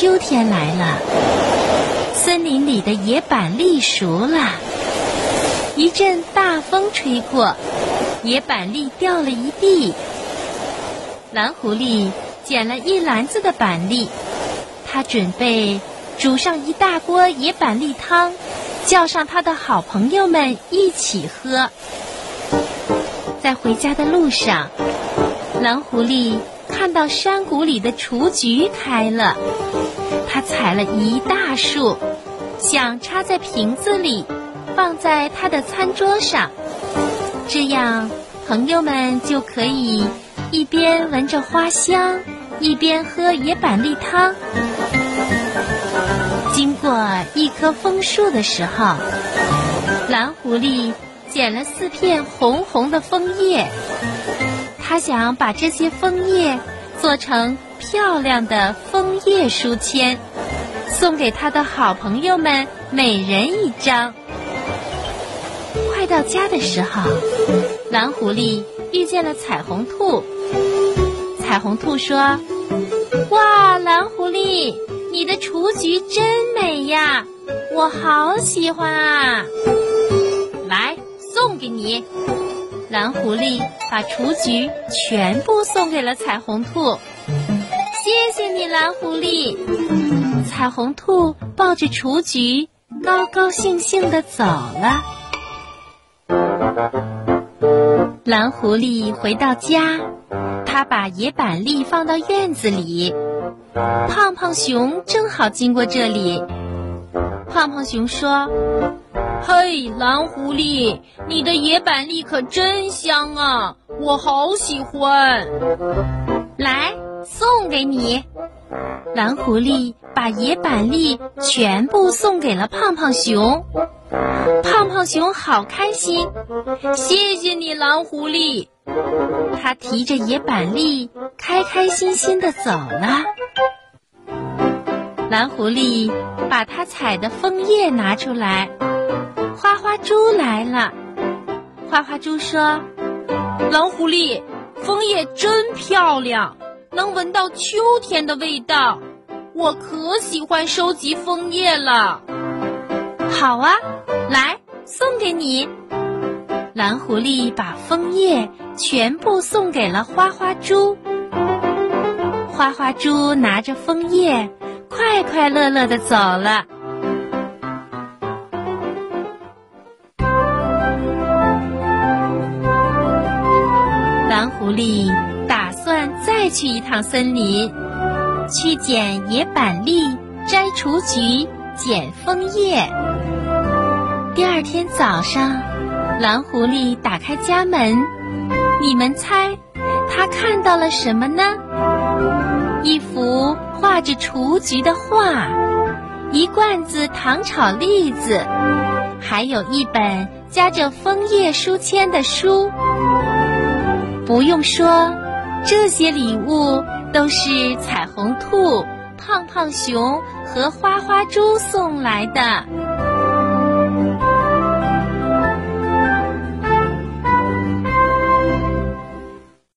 秋天来了，森林里的野板栗熟了。一阵大风吹过，野板栗掉了一地。蓝狐狸捡了一篮子的板栗，他准备煮上一大锅野板栗汤，叫上他的好朋友们一起喝。在回家的路上，蓝狐狸看到山谷里的雏菊开了，他采了一大束，想插在瓶子里。放在他的餐桌上，这样朋友们就可以一边闻着花香，一边喝野板栗汤。经过一棵枫树的时候，蓝狐狸捡了四片红红的枫叶，他想把这些枫叶做成漂亮的枫叶书签，送给他的好朋友们每人一张。快到家的时候，蓝狐狸遇见了彩虹兔。彩虹兔说：“哇，蓝狐狸，你的雏菊真美呀，我好喜欢啊！来，送给你。”蓝狐狸把雏菊全部送给了彩虹兔。谢谢你，蓝狐狸。彩虹兔抱着雏菊，高高兴兴的走了。蓝狐狸回到家，他把野板栗放到院子里。胖胖熊正好经过这里。胖胖熊说：“嘿，蓝狐狸，你的野板栗可真香啊，我好喜欢。来，送给你。”蓝狐狸把野板栗全部送给了胖胖熊。胖胖熊好开心，谢谢你，蓝狐狸。他提着野板栗，开开心心的走了。蓝狐狸把他采的枫叶拿出来，花花猪来了。花花猪说：“蓝狐狸，枫叶真漂亮，能闻到秋天的味道，我可喜欢收集枫叶了。”好啊。来，送给你。蓝狐狸把枫叶全部送给了花花猪。花花猪拿着枫叶，快快乐乐的走了。狐狸打算再去一趟森林，去捡野板栗、摘雏菊、捡枫叶。第二天早上，蓝狐狸打开家门，你们猜，他看到了什么呢？一幅画着雏菊的画，一罐子糖炒栗子，还有一本夹着枫叶书签的书。不用说，这些礼物都是彩虹兔、胖胖熊和花花猪送来的。